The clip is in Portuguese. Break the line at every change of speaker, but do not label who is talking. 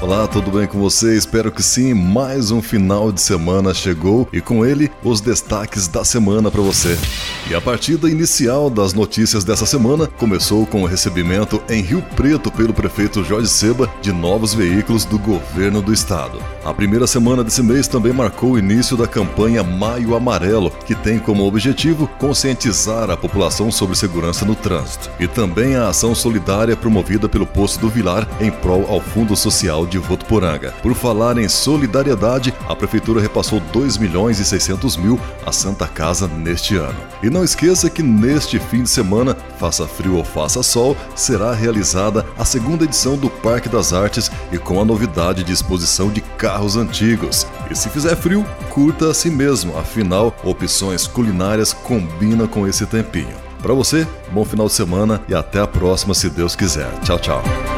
Olá, tudo bem com você? Espero que sim. Mais um final de semana chegou e com ele os destaques da semana para você. E a partida inicial das notícias dessa semana começou com o recebimento em Rio Preto pelo prefeito Jorge Seba de novos veículos do governo do estado. A primeira semana desse mês também marcou o início da campanha Maio Amarelo, que tem como objetivo conscientizar a população sobre segurança no trânsito. E também a ação solidária promovida pelo Poço do Vilar em prol ao Fundo Social de Votuporanga. Por falar em solidariedade, a prefeitura repassou 2 milhões e 600 mil à Santa Casa neste ano. E não esqueça que neste fim de semana, faça frio ou faça sol, será realizada a segunda edição do Parque das Artes e com a novidade de exposição de carros antigos. E se fizer frio, curta a si mesmo, afinal, opções culinárias combinam com esse tempinho. Para você, bom final de semana e até a próxima, se Deus quiser. Tchau, tchau.